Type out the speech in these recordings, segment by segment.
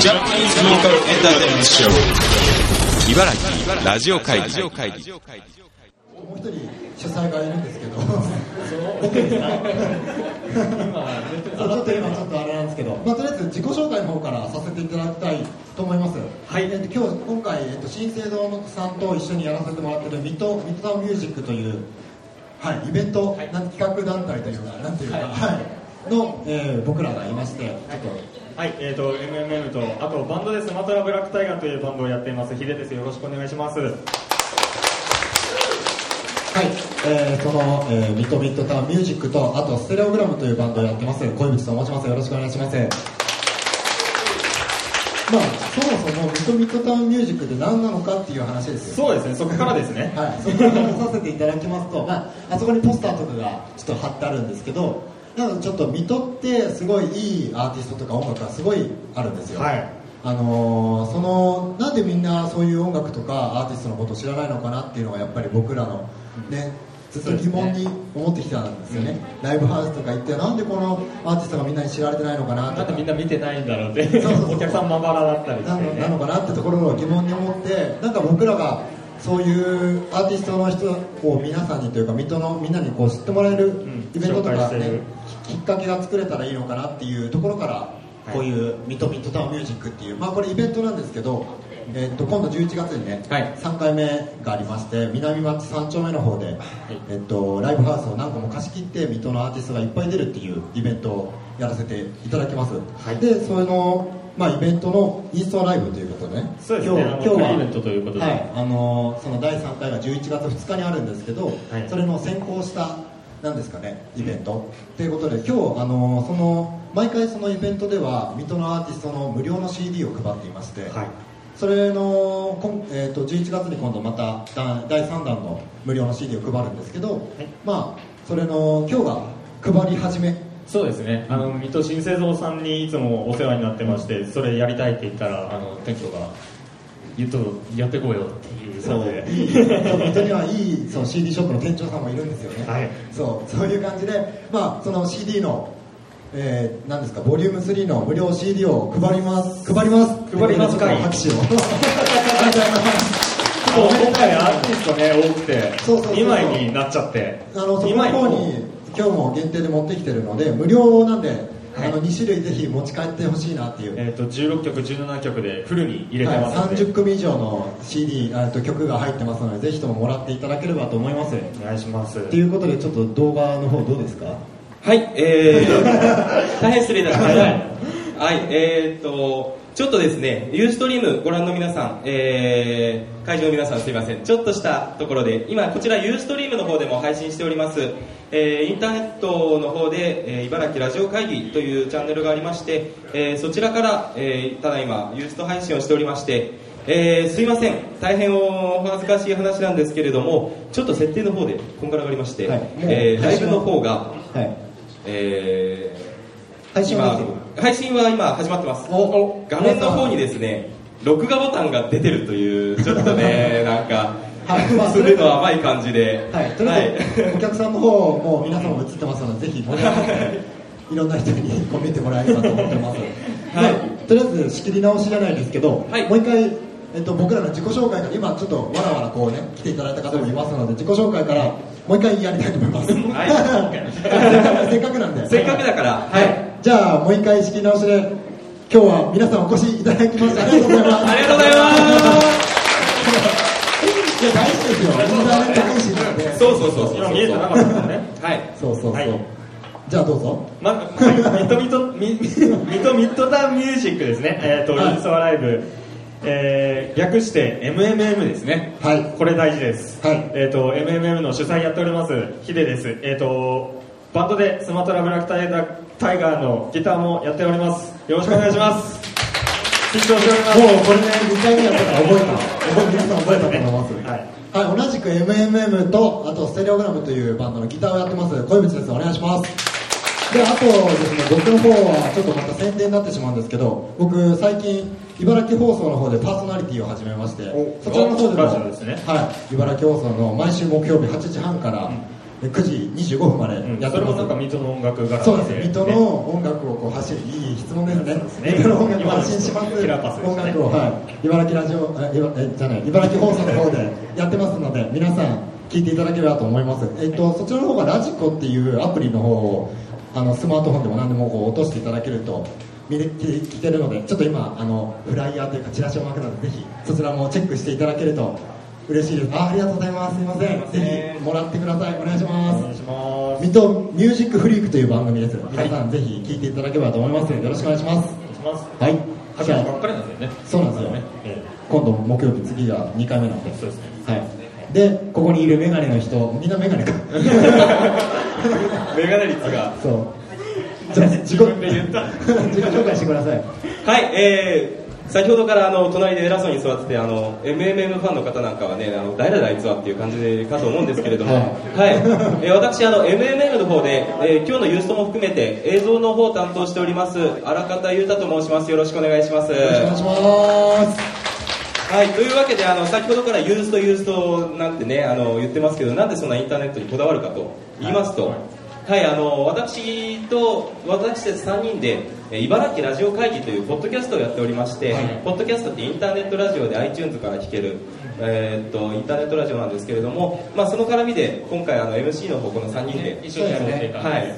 ジャパニーズローカルエンターテイメントショー茨城ラジオ会議もう一人主催がいるんですけど、僕ですかそうちょっと今ちょっとあれなんですけど、まあ、とりあえず自己紹介の方からさせていただきたいと思います。はいえっと、今日今回えっと新生堂さんと一緒にやらせてもらってるミッドミッドタウンミュージックというはいイベント、なん企画団体というかなんていうか、はい、の、えー僕らがいまして、ちょっとはい、えーと、MMM と、あとバンドでスマトラブラックタイガーというバンドをやっています、ヒデです。よろしくお願いします。はい、えー、その、えーミッドミッドタウンミュージックと、あとステレオグラムというバンドをやってます、小口と申します。よろしくお願いします。まあ、そもそもミッドミッドタウンミュージックって何なのかっていう話ですよ。そうですね、そこからですね。はい、そこから話させていただきますと、まあ、あそこにポスターとかがちょっと貼ってあるんですけど、なのでちょっと水戸ってすごいいいアーティストとか音楽がすごいあるんですよ。はい。あのーそのなんでみんなそういう音楽とかアーティストのことを知らないのかなっていうのがやっぱり僕らのねずっと疑問に思ってきたんですよね、ライブハウスとか行ってなんでこのアーティストがみんなに知られてないのかなとか。なんでみんな見てないんだろうって、そうそうそう。お客さんまばらだったりして。なのね。なのかなってところを疑問に思ってなんか僕らがそういうアーティストの人を皆さんにというか水戸のみんなにこう知ってもらえるん。イベントとか、ね紹介してるききっかけが作れたらいいのかなっていうところからい。こういうミトミッドタウンミュージックっていう、まあ、これイベントなんですけど、えっと今度11月にね、はい。3回目がありまして南町3丁目の方で、えっとライブハウスを何個も貸し切って水戸のアーティストがいっぱい出るっていうイベントをやらせていただきます、はい。でそれの、まあ、イベントのインストライブということでねそうですね。あのフリーイベントということで。はい、あのその第3回が11月2日にあるんですけど、はい。それの先行したなんですかねイベント。ということで今日あのその毎回そのイベントでは水戸のアーティストの無料の CD を配っていまして、はい。それの、こんえー、と11月に今度まただ第3弾の無料の CD を配るんですけど、まあそれの今日が配り始め。そうですね、あの、水戸新生堂さんにいつもお世話になってまして、それやりたいって言ったら、あの、店長が、言っと、やってこうよっていうそう。いい。本当にはいいそう CD ショップの店長さんもいるんですよね、はい。そうそういう感じで、まあ、その CD の、えー、何ですかボリューム3の無料 CD を配ります。配ります。配りますかい拍手を。ありがとうございます今回アーティストね、多くて、そうそうそうそう。2枚になっちゃって、あのそこ2の枚方に。今日も限定で持ってきてるので無料なんで、はいあの2種類ぜひ持ち帰ってほしいなっていう、えっ、と、16曲、17曲でフルに入れてますはい、ので、30組以上の CD あと曲が入ってますのでぜひとももらっていただければと思います。お願いします。ということでちょっと動画の方どうですか？はい、えー、大変失礼いたしました。はい、えーっと、ちょっとですね、ユーストリームご覧の皆さん、えー、会場の皆さんすいません。ちょっとしたところで、今こちらユーストリームの方でも配信しております、えー、インターネットの方で、えー、茨城ラジオ会議というチャンネルがありまして、えー、そちらから、えー、ただいまユースト配信をしておりまして、えー、すいません、大変お恥ずかしい話なんですけれども、ちょっと設定の方でこんがらがりまして、はい。えー、ライブの方が、はい。えー、配信配信は今始まってます。お。画面の方にですね録画ボタンが出てるというちょっとね なんかはい。まあするの甘い感じで。はい、とりあえず、お客さんの方も皆さんも映ってますので、ぜひ盛り上がって、い。ろんな人にこう見てもらえればと思ってます。はい。まあとりあえず仕切り直しじゃないですけど、はい。もう一回、えっと、僕らの自己紹介から、今ちょっとわらわらこうね、来ていただいた方もいますので、自己紹介からもう一回やりたいと思います。はい。せっかくなんで。せっかくだから。はい。じゃあ、もう一回仕切り直しで、今日は皆さんお越しいただきましてありがとうございます。ありがとうございますですよ。インターネット配信なんで。そうそうそう今見えてなかったですね。はいそうそうそう。はいじゃあどうぞ。まず、はい、ミトミト、ミミトミッドタウンミュージックですね。えっ、と、はいインストアライブ。えー、略して MMM ですね。はいこれ大事です。はいえっ、と、MMM の主催やっております、ヒデです。えっ、と、バンドでスマトラブラックタイガータイガーのギターもやっております。よろしくお願いします。緊張しております。もうこれね、2回目やったから覚えた。覚え皆さん覚えたと思います。はい。はい、同じく MMM と、あとステレオグラムというバンドのギターをやってます、小渕です。お願いします。で、あとですね、僕の方はちょっとまた宣伝になってしまうんですけど、僕最近、茨城放送の方でパーソナリティを始めましてお、そちらの方でも、ねはい、茨城放送の毎週木曜日8時半から9時25分までうん。やってます。それもなんか水戸の音楽がそうですね、水戸の音楽をこう発しいいい質問ですね。すね。水戸の音楽を発信します。ね。音楽を、はい、茨城ラジオえじゃない茨城放送の方でやってますので皆さん聞いていただければと思います、えっと、そちらの方がラジコっていうアプリの方をあのスマートフォンでも何でもこう落としていただけると見れ聞聞けるのでちょっと今あのフライヤーというかチラシを巻くのでぜひそちらもチェックしていただけると嬉しいです。あありがとうございます。すいません。ぜひもらってください。お願いします。お願いします。水戸ミュージックフリークという番組です。皆さんぜひ聞いていただければと思います。よろしくお願いします。お願いします。はい。始めたばっかりなんですよね。そうなんですよね。え今度木曜日次が2回目なんで。えそうですね。はい。でここにいるメガネの人みんなメガネか。メガネ率が。そう。じゃあ自分で言った。自己紹介してください。はい、えー、先ほどからあの隣で偉そうに座っててあの MMM ファンの方なんかはねあの誰だあいつはっていう感じでかと思うんですけれども、ははい。えー私あの MMM の方で、えー今日のユーストも含めて映像の方を担当しております荒方裕太と申します。よろしくお願いします。よろしくお願いします。はい、というわけであの先ほどからユーストユーストなんてねあの言ってますけどなんでそんなインターネットにこだわるかと言いますと、はい、あの私と私たち3人でえー茨城ラジオ会議というポッドキャストをやっておりまして、はい。ポッドキャストってインターネットラジオで iTunes から聴ける、えーっとインターネットラジオなんですけれども、まあ、その絡みで今回あの MC の方この3人で一緒にやろうっていうはい、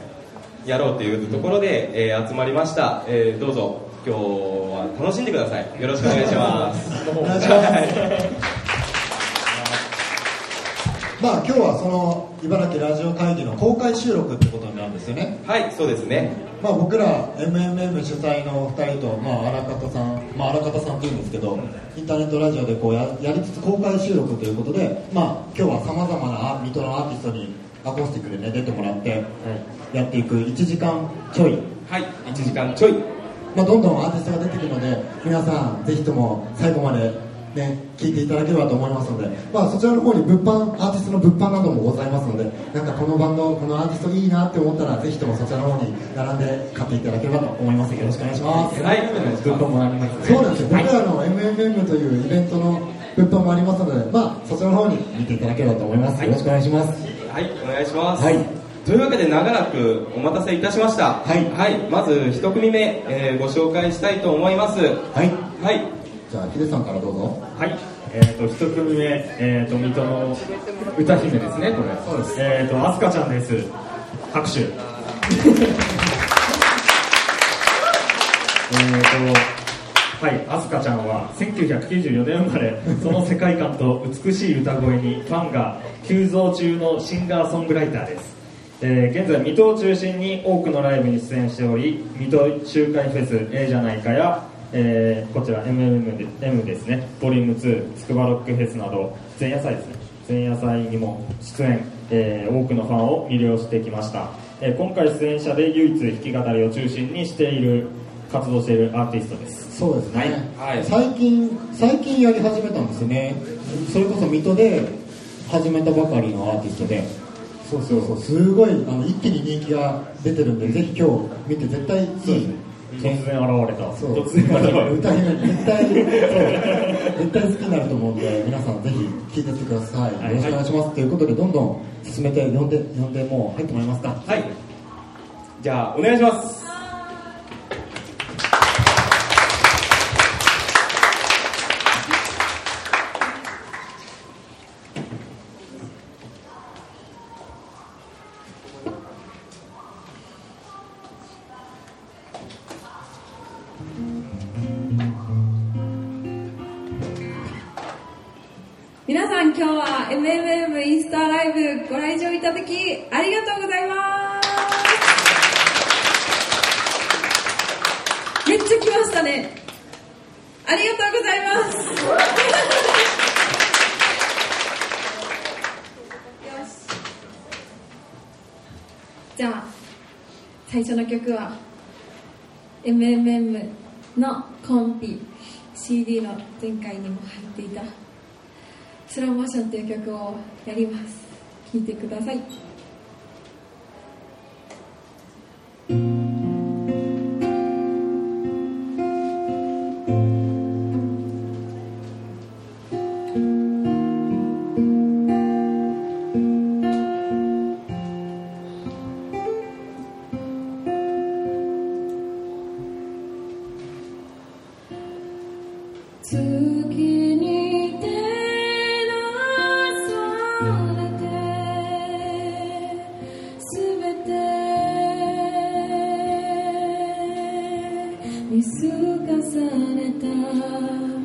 やろうというところで、えー集まりました、えーどうぞ。今日は楽しんでください。よろしくお願いします。い しまあ今日はその茨城ラジオ会議の公開収録ってことになるんですよね。はいそうですね。まあ、僕ら MMM 主催の2人と、まあ、荒方さん、まあ、荒方さんというんですけどインターネットラジオでこうややりつつ公開収録ということで、まあ、今日はさまざまなア水戸のアーティストにアコースティックで、ね、出てもらってやっていく1時間ちょい、はい1時間ちょい。まあ、どんどんアーティストが出てくるので皆さんぜひとも最後まで、ね、聞いていただければと思いますので、まあ、そちらの方に物販アーティストの物販などもございますのでなんかこのバンドこのアーティストいいなって思ったらぜひともそちらの方に並んで買っていただければと思います。よろしくお願いします。はい。物販もありますねそうなんですよ、僕らの MMM というイベントの物販もありますので、まあ、そちらの方に見ていただければと思います、よろしくお願いします。はいお願いします、はい。というわけで長らくお待たせいたしました。はい。まず一組目、えーご紹介したいと思います。はい。はいじゃあヒデさんからどうぞ。はい、えー、と一組目、えー、と水戸の歌姫ですね、これ、そうです。えー、とアスカちゃんです、拍手。えーとはい、アスカちゃんは1994年生まれ、その世界観と美しい歌声にファンが急増中のシンガーソングライターです。えー現在、水戸を中心に多くのライブに出演しており、水戸周回フェス A じゃないかや、えーこちら MMM で M ですね、ボリューム2、つくばロックフェスなど、前夜祭ですね、前夜祭にも出演、えー多くのファンを魅了してきました。えー今回出演者で唯一弾き語りを中心にしている、活動しているアーティストです。そうですね、はい。最近最近やり始めたんですよね。それこそ水戸で始めたばかりのアーティストで。そうそうそう。すごいあの一気に人気が出てるんでぜひ今日見て絶対いい突然現れた。そう。突然現れ歌姫 絶対そう。絶対好きになると思うんで皆さんぜひ聴いてってください。よろしくお願いします。ということでどんどん進めて呼んで呼んでもう入ってもらえますか。はい。じゃあお願いしますさん今日は MMM インスタライブご来場いただきありがとうございます。めっちゃ来ましたね。ありがとうございます。よし。じゃあ最初の曲は MMM のコンピ CD の前回にも入っていたスローモーションという曲をやります。聴いてください。見透かされた。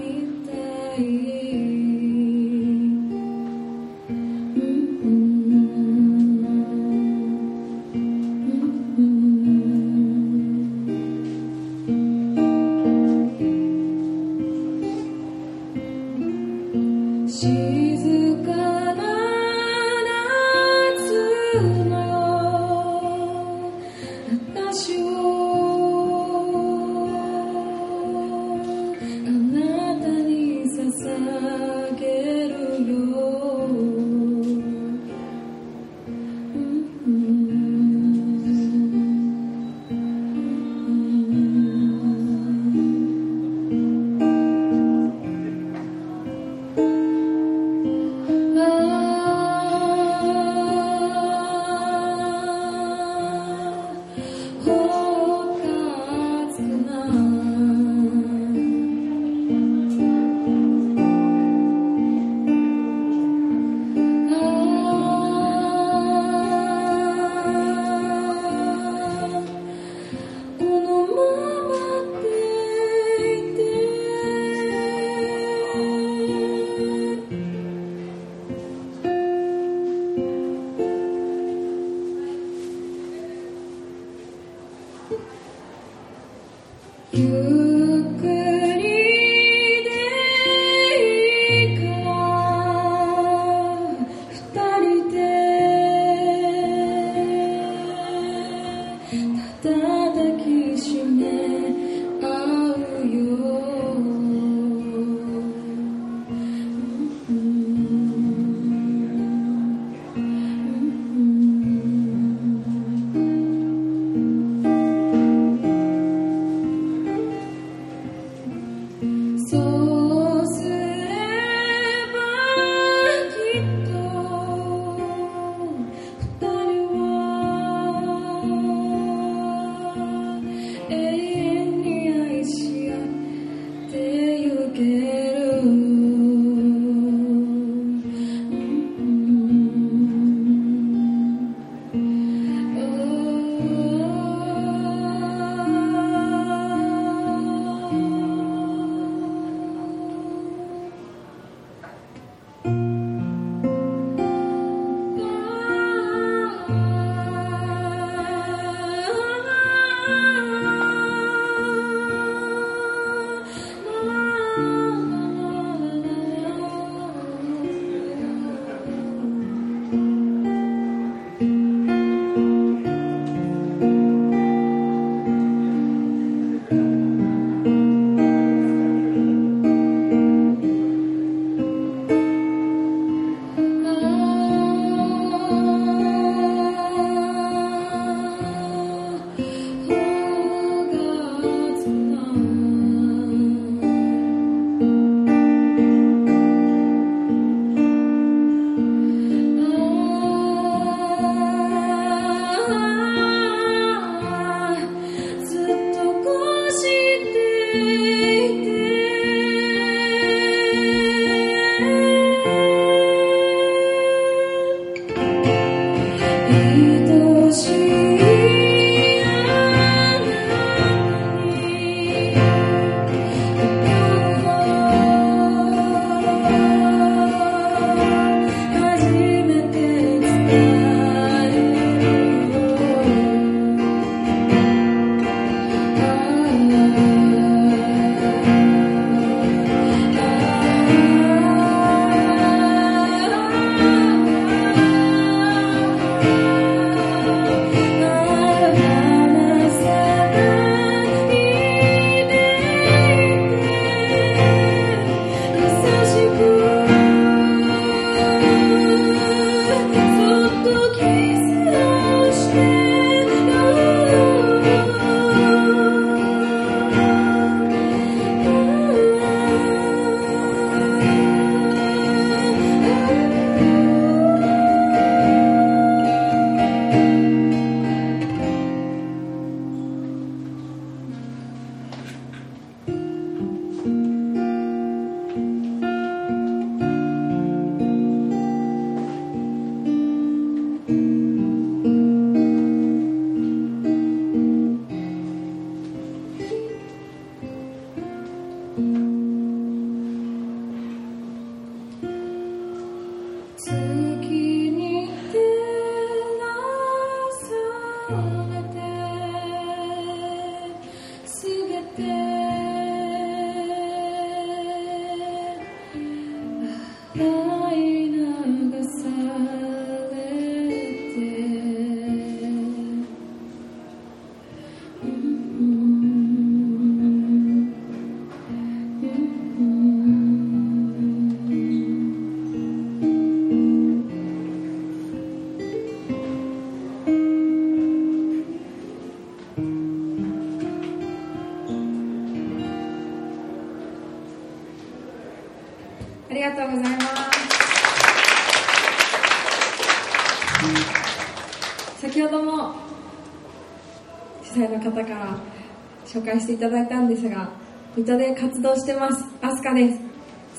紹介していただいたんですが水戸で活動してます。アスカです。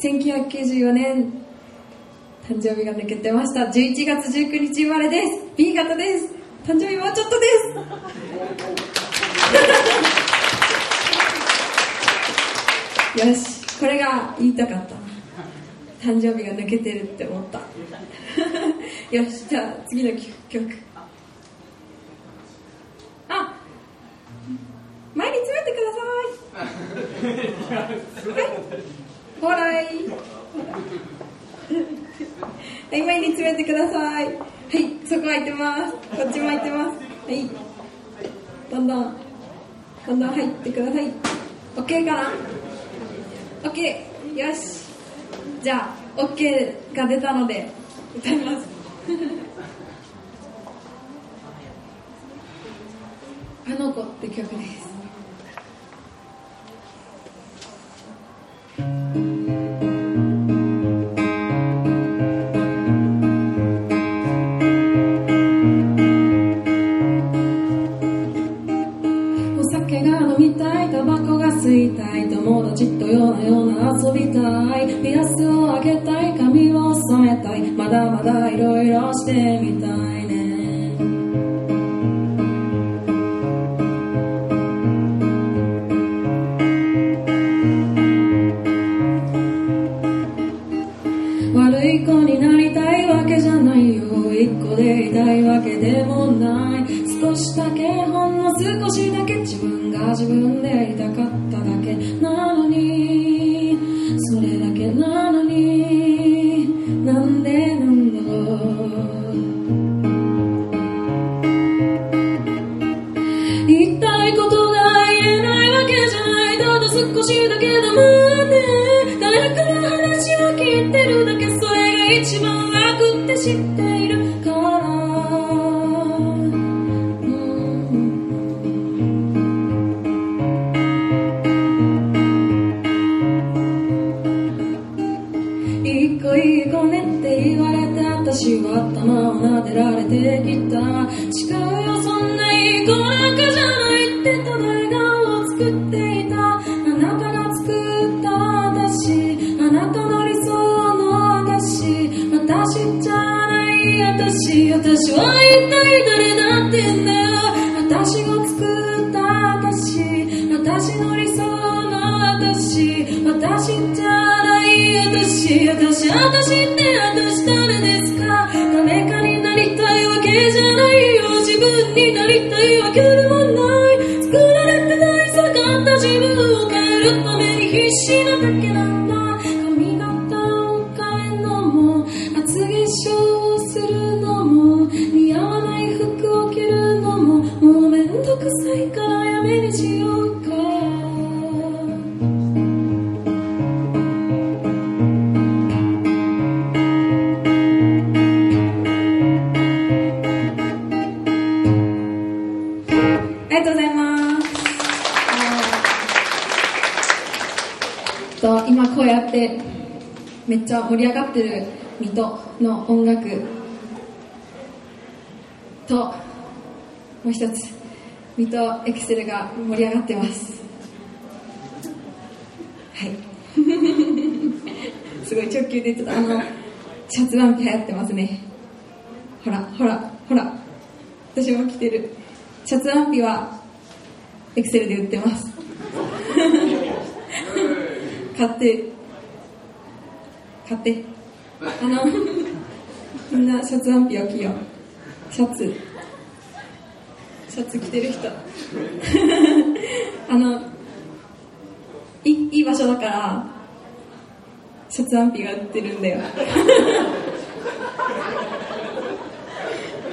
1994年誕生日が抜けてました。11月19日生まれです。B 型です。誕生日もうちょっとです。よし。これが言いたかった。誕生日が抜けてるって思った。よし。じゃあ次の曲あ前に詰めてくださいはいほらい。はい前に詰めてください。はいそこ空いてます。こっちも空いてます。はい。どんどん。どんどん入ってください。OK かな？OK よし。じゃあ OK が出たので歌います。あの子って曲です。おここでいたいわけでもない。少しだけほんの少しだけ。自分が自分でいたかっただけなのに。分になりたいわけでもない。作られてない。下がった。自分を変えるために必死なだけなんだ。盛り上がってる水戸の音楽ともう一つ水戸エクセルが盛り上がってます。はい。すごい直球で言ってたあのシャツワンピ流行ってますね。ほらほらほら。私も着てる。シャツワンピはエクセルで売ってます。買って買って。あのみんなシャツワンピを着よう。シャツ。シャツ着てる人。あのいいい場所だからシャツワンピが売ってるんだよ。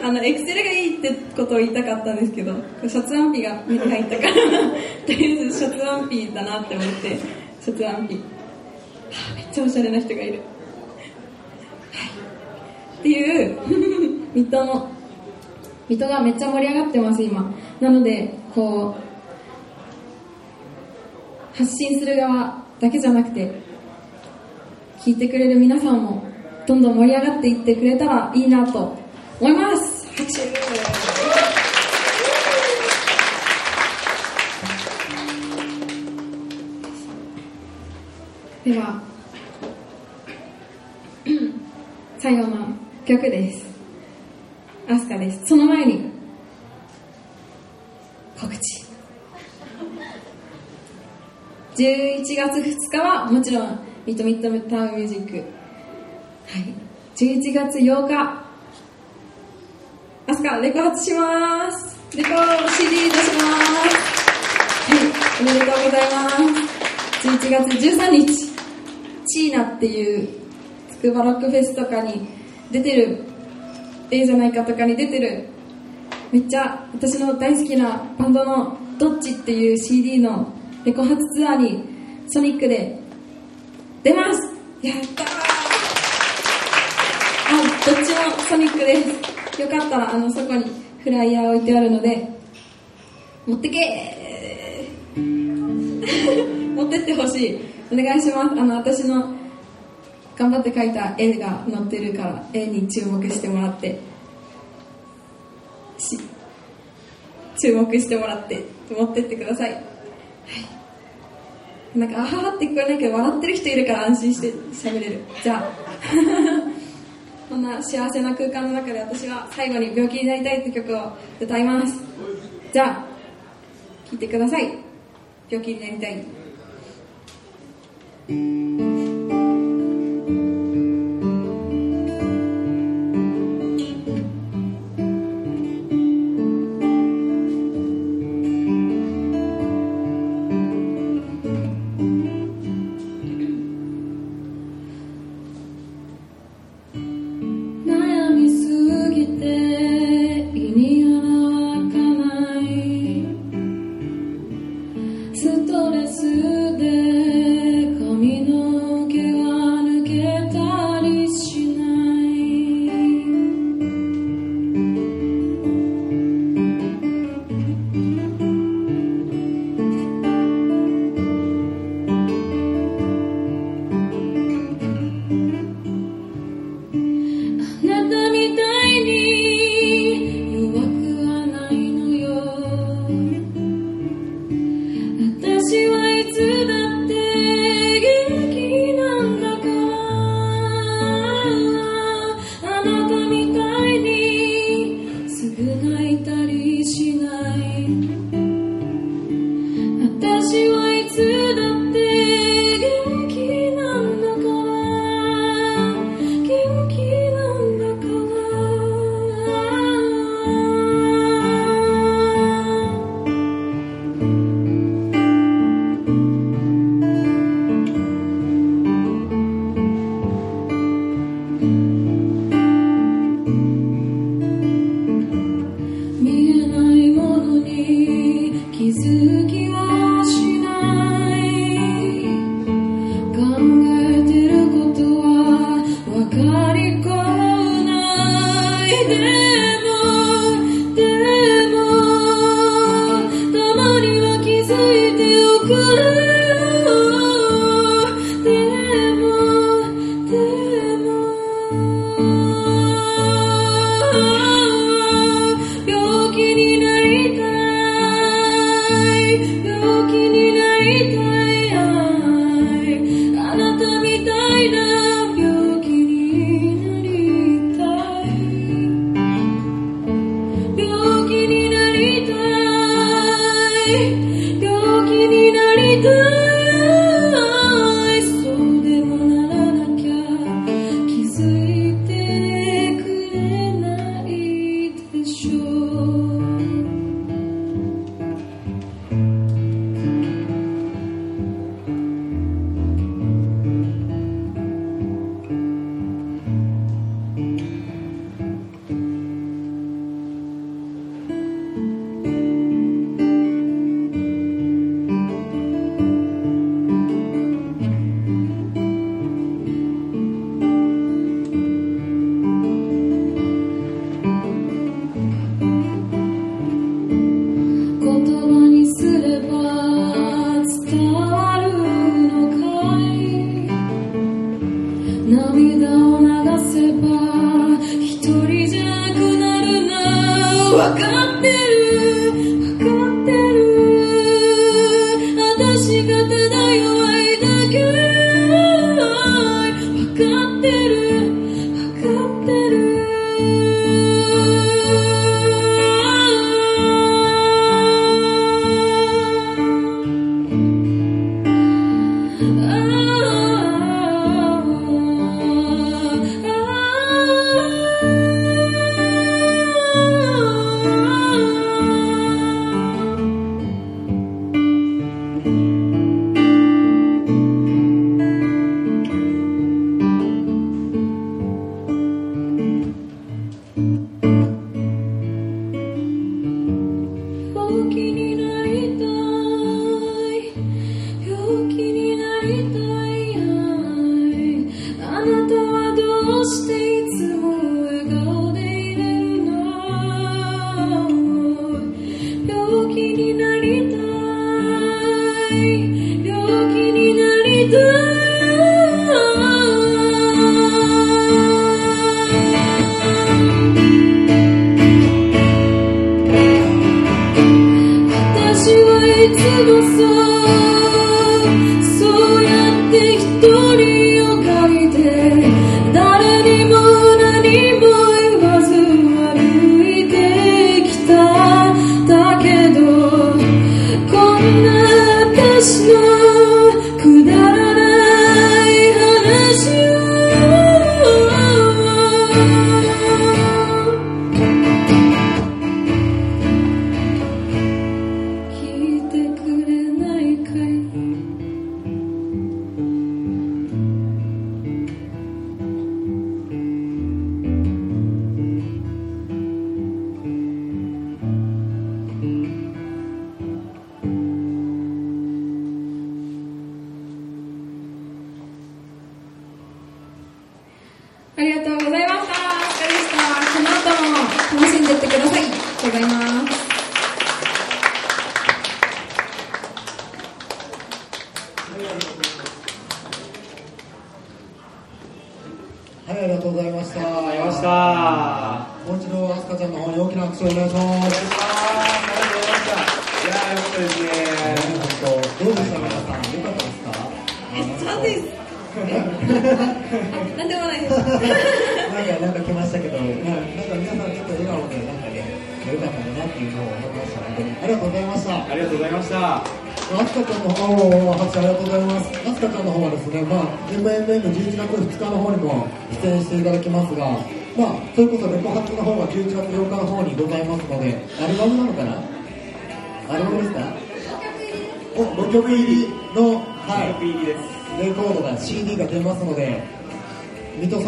あのエクセルがいいってことを言いたかったんですけどシャツワンピが目に入ったからとりあえずシャツワンピだなって思ってシャツワンピ、めっちゃおしゃれな人がいる、はい、っていう水戸の水戸がめっちゃ盛り上がってます今。なのでこう発信する側だけじゃなくて聞いてくれる皆さんもどんどん盛り上がっていってくれたらいいなと思います。拍手。では最後の曲です。アスカです。その前に告知。11月2日はもちろんミッドミッドタウンミュージック。はい。11月8日。アスカレコ発します。レコ CD 出します。はい。おめでとうございます。11月13日チーナっていうつくばロックフェスとかに出てるええじゃないかとかに出てる。めっちゃ私の大好きなバンドの「ドッチ」っていう CD のレコ発ツアーにソニックで出ます。やったー。あどっちもソニックです。よかったらあのそこにフライヤー置いてあるので持ってけー。持ってってほしい。お願いします。あの私の頑張って描いた絵が載ってるから絵に注目してもらって。し注目してもらって持ってってください、はい、なんかあははって聞こえないけど笑ってる人いるから安心して喋れる。じゃあ。こんな幸せな空間の中で私は最後に病気になりたいって曲を歌います。じゃあ聴いてください。病気になりたい。Thank you.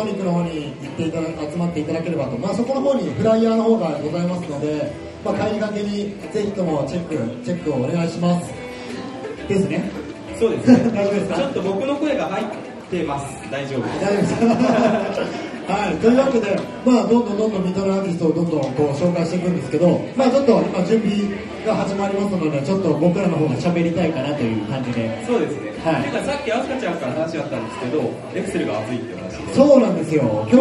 ソニックの方に行っていただ集まっていただければと、まあ、そこの方にフライヤーの方がございますので、まあ、帰りがけにぜひともチェックチェックをお願いします。ですね。そうですね。大丈夫ですか？ちょっと僕の声が入ってます。大丈夫大丈夫ですはい、というわけで、まあ、どんどんどんどんミトのアーティストをどんどんこう紹介していくんですけど、まあ、ちょっと今準備が始まりますのでちょっと僕らの方が喋りたいかなという感じで。そうですね、はい。てかさっきアスカちゃんから話あったんですけどエクセルが熱いって話で。そうなんですよ。今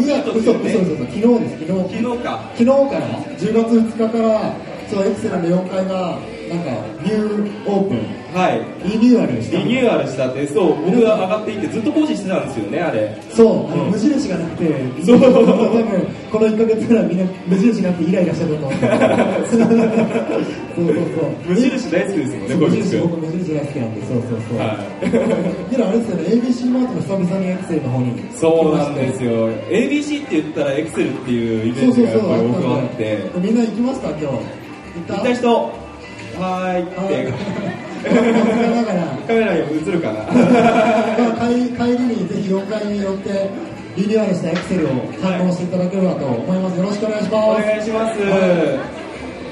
日いや嘘嘘嘘嘘昨日です。昨日。昨日か。昨日か。ら。10月2日からそうエクセルの4階がなんかニューオープンはい。リニューアルしたリニューアルしたってそう僕が上がっていってずっと工事してたんですよねあれ。そう、あのうん。無印がなくて、そう。多分この1ヶ月ぐらいみんな無印なくてイライラしてると思う。そうそうそう。無印大好きですもんね無印、僕無印大好きなんで、そうそうそう。はい。でもあれですよね、ABC マートの久々にエクセルの方に。そうなんですよ。ABC って言ったらエクセルっていうイメージがやっぱり僕はあって。みんな行きました今日？行った人はーい。って。カメラに映るかな。まあ帰り帰りにぜひ4階に寄ってリニューアルしたエクセルを堪能していただければと思います。よろしくお願いします。お願いします。は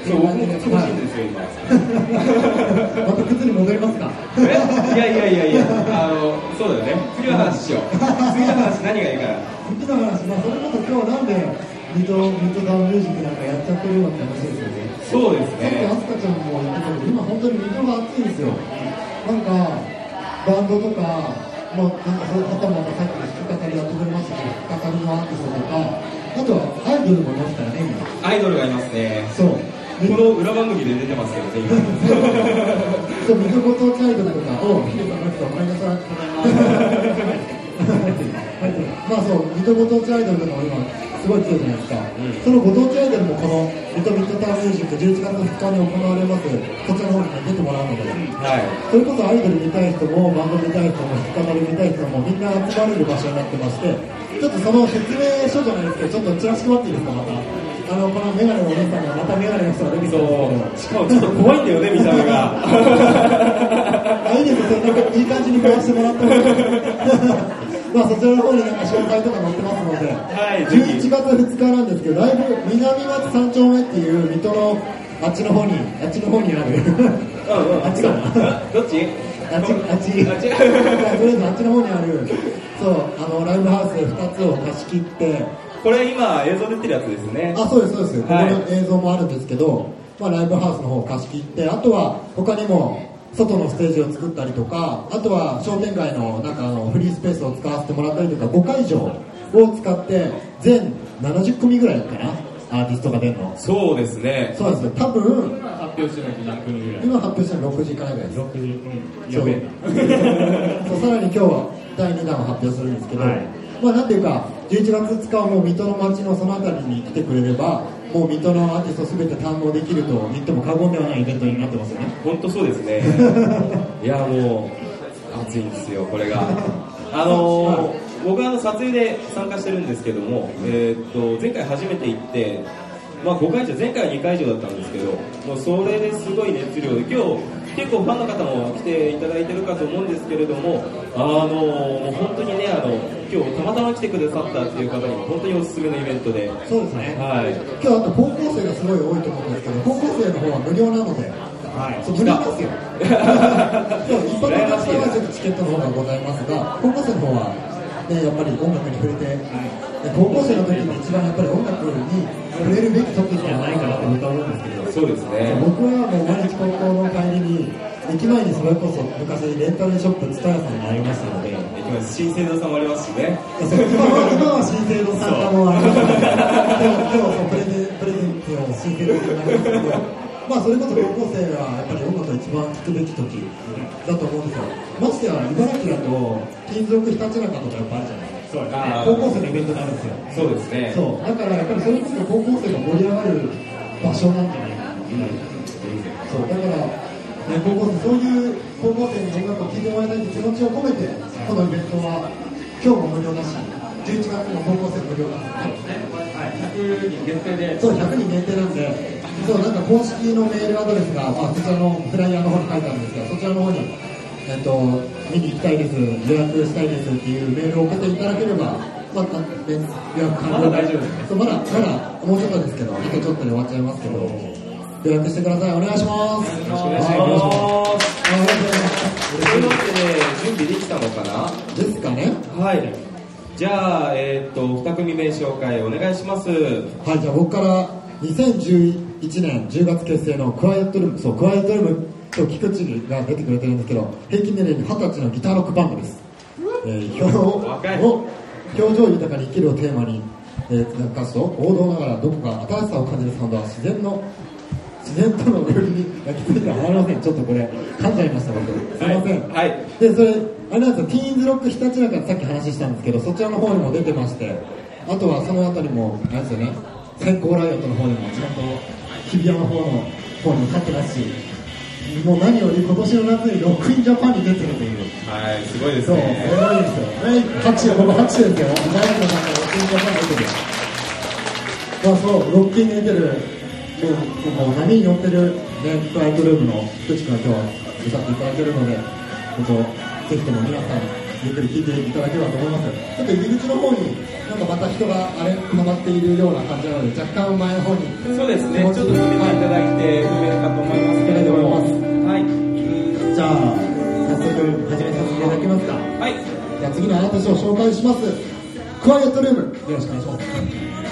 そう僕も来てほしいんですよ今。また靴に戻りますか？え？いやいやいやいや。あのそうだよね。次の話しよう。次の話何がいいかな。次の話、まあ、それこそ今日なんでミッドダウンミュージックなんかやっちゃってるのって話ですよね。そうですさっきねアスカちゃんも言ってたけど今本当にミッドが熱いんですよ。なんかバンドとかもうなんかそういう方もさっき弾き語りやってくれましたけど弾き語りのアーティストとかあとはアイドルもいますからね今。アイドルがいますね。そう。この裏番組で出てますけどね今。そう、水ごとチャイルドとかを、ヒデさんの人、ごめんなさい。まあそう、水ご当地アイドルとかも今、すごい強いじゃないですか。そのご当地アイドルもこの、ミトミッドタウンミュージック11月2日に行われます、こちらの方に出てもらうので、はい。それこそアイドル見たい人も、バンド見たい人も、弾き語り見たい人も、みんな集まれる場所になってまして、ちょっとその説明書じゃないですけど、ちょっとチラシ配っていいですか、また。あの、このメガネのお姉さんがまたメガネの人が出てきたしかもちょっと怖いんだよね見た目が。あ、いいですよ、なんかいい感じに回してもらってまあそちらの方になんか詳細とか載ってますので、はいぜひ。11月2日なんですけど、ライブ、南町三丁目っていう水戸のあっちの方に、あっちの方にある、うんうん。あっちかな。どっち？あっち、あっち、あっち。とりあえずあっちの方にある、そう、あの、ライブハウスで2つを貸し切って、これ今映像出てるやつですね。あ、そうです、そうです。ここはいの映像もあるんですけど、まあ、ライブハウスの方を貸し切って、あとは他にも外のステージを作ったりとか、あとは商店街のなんかあのフリースペースを使わせてもらったりとか、5会場を使って、全70組ぐらいかな、アーティストが出るの。そうですね。そうですよ。多分、表してないと何分ぐらい。今発表したの6時からぐらいです。6時うんやべさらに今日は第2弾を発表するんですけど、はい。まあなんていうか11月2日はもう水戸の街のその辺りに来てくれればもう水戸のアーティストすべて堪能できると言っても過言ではないイベントになってますよね。本当そうですね。いやもう熱いんですよこれが。あのー僕はあの撮影で参加してるんですけども、えーっと前回初めて行って、まあ、5会場前回は2会場だったんですけどもうそれですごい熱量で今日結構ファンの方も来ていただいてるかと思うんですけれどもあのもう本当にねあの今日たまたま来てくださったっていう方にも本当におすすめのイベントで。そうですね。はい。今日あと高校生がすごい多いと思うんですけど高校生の方は無料なのではい。そう無料ですよ。そう一般の方はちょっとチケットの方がございますが高校生の方は、ね、やっぱり音楽に触れて、で高校生の時に一番やっぱり音楽に触れるべき時じゃないかなって僕は思うんですけどそうですね。僕はもう毎日高校の帰りに駅前にそれこそ昔レンタルショップ蔦屋さんがありましたので行きます新生堂さんもありますしね。そう今は今は新生堂参加もありますので今日今日プレゼンプレゼントを新生堂になりますけどまあそれこそ高校生はやっぱり音楽が一番聴くべき時だと思うんですよましてや茨城だと金属ひたちなかとかやっぱあるじゃないですねあー高校生のイベントがあるんですよそうですねそうだからやっぱりそれこそ高校生が盛り上がる場所なんじゃないかなそうだから、ね、高校生そういう高校生に音楽を聴いてもらいたいという気持ちを込めてこのイベントは今日も無料だし11月も高校生無料なんですねはい100人限定でそう100人限定なんでそうなんか公式のメールアドレスが、まあ、そちらのフライヤーの方に書いてあるんですがそちらの方に、えっと、見に行きたいです予約したいですっていうメールを送っていただければまた、ね、予約完了。まだ大丈夫ですね。そうまだまだもうちょっとですけどあとちょっとで終わっちゃいますけど予約してください。お願いします。よろしくお願いします。ますありがとうござい。ますというわけで準備できたのかなですかね。はい。じゃあえーっと2組目紹介お願いします。はい、じゃあ僕から2011年10月結成のクワイエットルーム、そう、クワイエットルームと菊池が出てくれてるんですけど、平均年齢20歳のギターロックバンドです。えー、表を表情豊かに生きるをテーマに、えー、歌詞と王道ながらどこか新しさを感じるサウンドは自然の自然との踊りに焼き付いてはなりません。ちょっとこれ、噛んじゃいました、僕。すいません。はいで、それ、あれなんですよ、ティーンズロックひたちなかさっき話したんですけど、そちらの方にも出てまして、あとはそのあたりも、あれですよね、先行ライオットの方にもちゃんと日比谷の方の方にも立ってますし、もう何より今年の夏にロックインジャパンに出てるという。はいすごいですそう、すねごいですよ。はい、拍手、僕拍手ですよ。ジャイアントさんがロックインジャパンに出てる。まあそう、ロックインに出てる、もうもう波に乗ってる、ね、クワイトルームの福地君が今日は歌っていただけるので、本当、ぜひとも皆さん、ゆっくり聴いていただければと思います。ちょっと入り口の方に、なんかまた人があれ、溜まっているような感じなので、若干前の方に。そうですねちょっと決めていただいて不明かと思いますけれどもはいじゃあ、早速始めさせていただきますか。はいじゃあ次のアーティストを紹介します。クワイエットルーム、よろしくお願いします。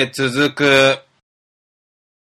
へ続く。